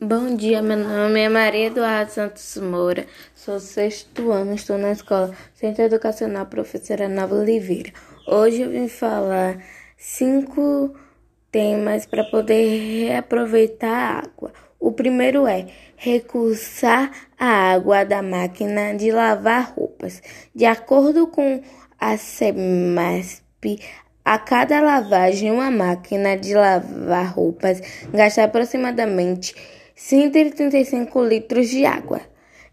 Bom dia, meu nome é Maria Eduardo Santos Moura, sou sexto ano, estou na escola Centro Educacional Professora Nova Oliveira. Hoje eu vim falar cinco temas para poder reaproveitar a água. O primeiro é recursar a água da máquina de lavar roupas. De acordo com a SEMASP, a cada lavagem, uma máquina de lavar roupas gasta aproximadamente 135 litros de água.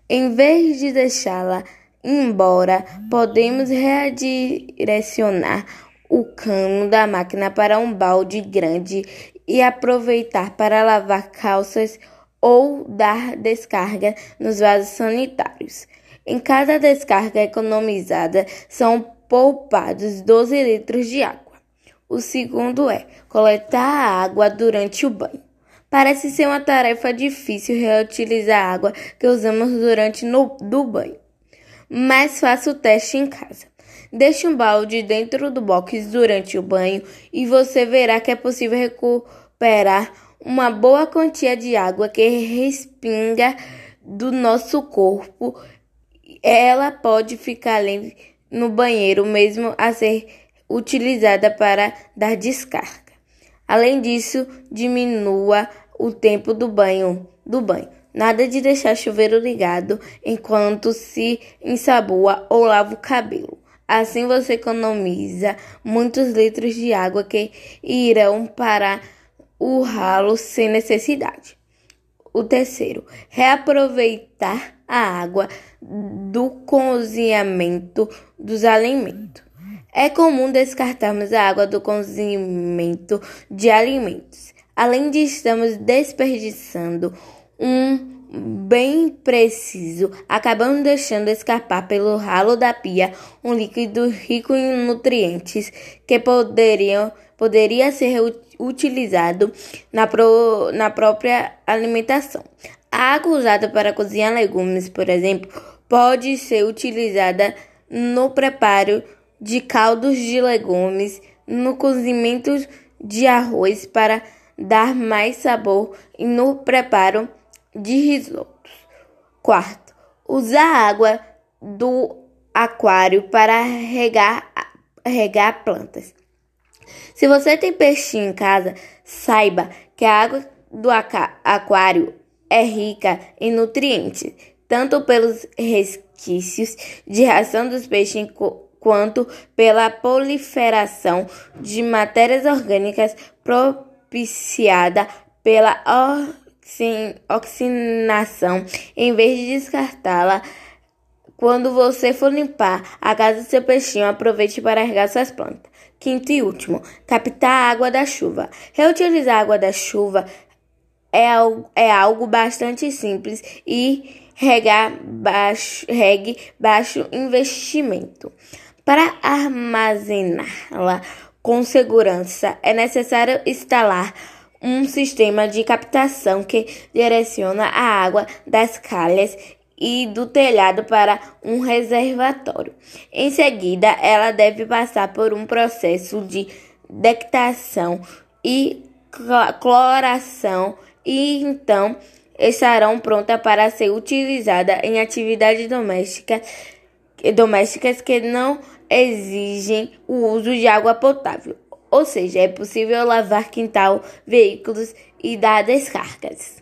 Em vez de deixá-la embora, podemos redirecionar o cano da máquina para um balde grande e aproveitar para lavar calças ou dar descarga nos vasos sanitários. Em cada descarga economizada são poupados 12 litros de água. O segundo é coletar a água durante o banho. Parece ser uma tarefa difícil reutilizar a água que usamos durante no, do banho. Mas faça o teste em casa. Deixe um balde dentro do box durante o banho e você verá que é possível recuperar uma boa quantia de água que respinga do nosso corpo. Ela pode ficar ali no banheiro mesmo a ser utilizada para dar descarga. Além disso, diminua o tempo do banho, do banho. Nada de deixar chuveiro ligado enquanto se ensabua ou lava o cabelo. Assim você economiza muitos litros de água que irão para o ralo sem necessidade. O terceiro, reaproveitar a água do cozinhamento dos alimentos. É comum descartarmos a água do cozimento de alimentos. Além de estarmos desperdiçando um bem preciso, acabamos deixando escapar pelo ralo da pia um líquido rico em nutrientes que poderiam, poderia ser utilizado na, pro, na própria alimentação. A água usada para cozinhar legumes, por exemplo, pode ser utilizada no preparo de caldos de legumes, no cozimento de arroz para dar mais sabor no preparo de risotos. Quarto, usar água do aquário para regar, regar plantas. Se você tem peixinho em casa, saiba que a água do aquário é rica em nutrientes, tanto pelos resquícios de ração dos peixes quanto pela proliferação de matérias orgânicas propiciada pela oxinação. Em vez de descartá-la, quando você for limpar a casa do seu peixinho, aproveite para regar suas plantas. Quinto e último, captar a água da chuva. Reutilizar a água da chuva é algo, é algo bastante simples e regar baixo, regue baixo investimento. Para armazená-la com segurança, é necessário instalar um sistema de captação que direciona a água das calhas e do telhado para um reservatório. Em seguida, ela deve passar por um processo de dectação e cloração e então estarão prontas para ser utilizadas em atividades domésticas domésticas que não exigem o uso de água potável, ou seja, é possível lavar quintal, veículos e dar descargas.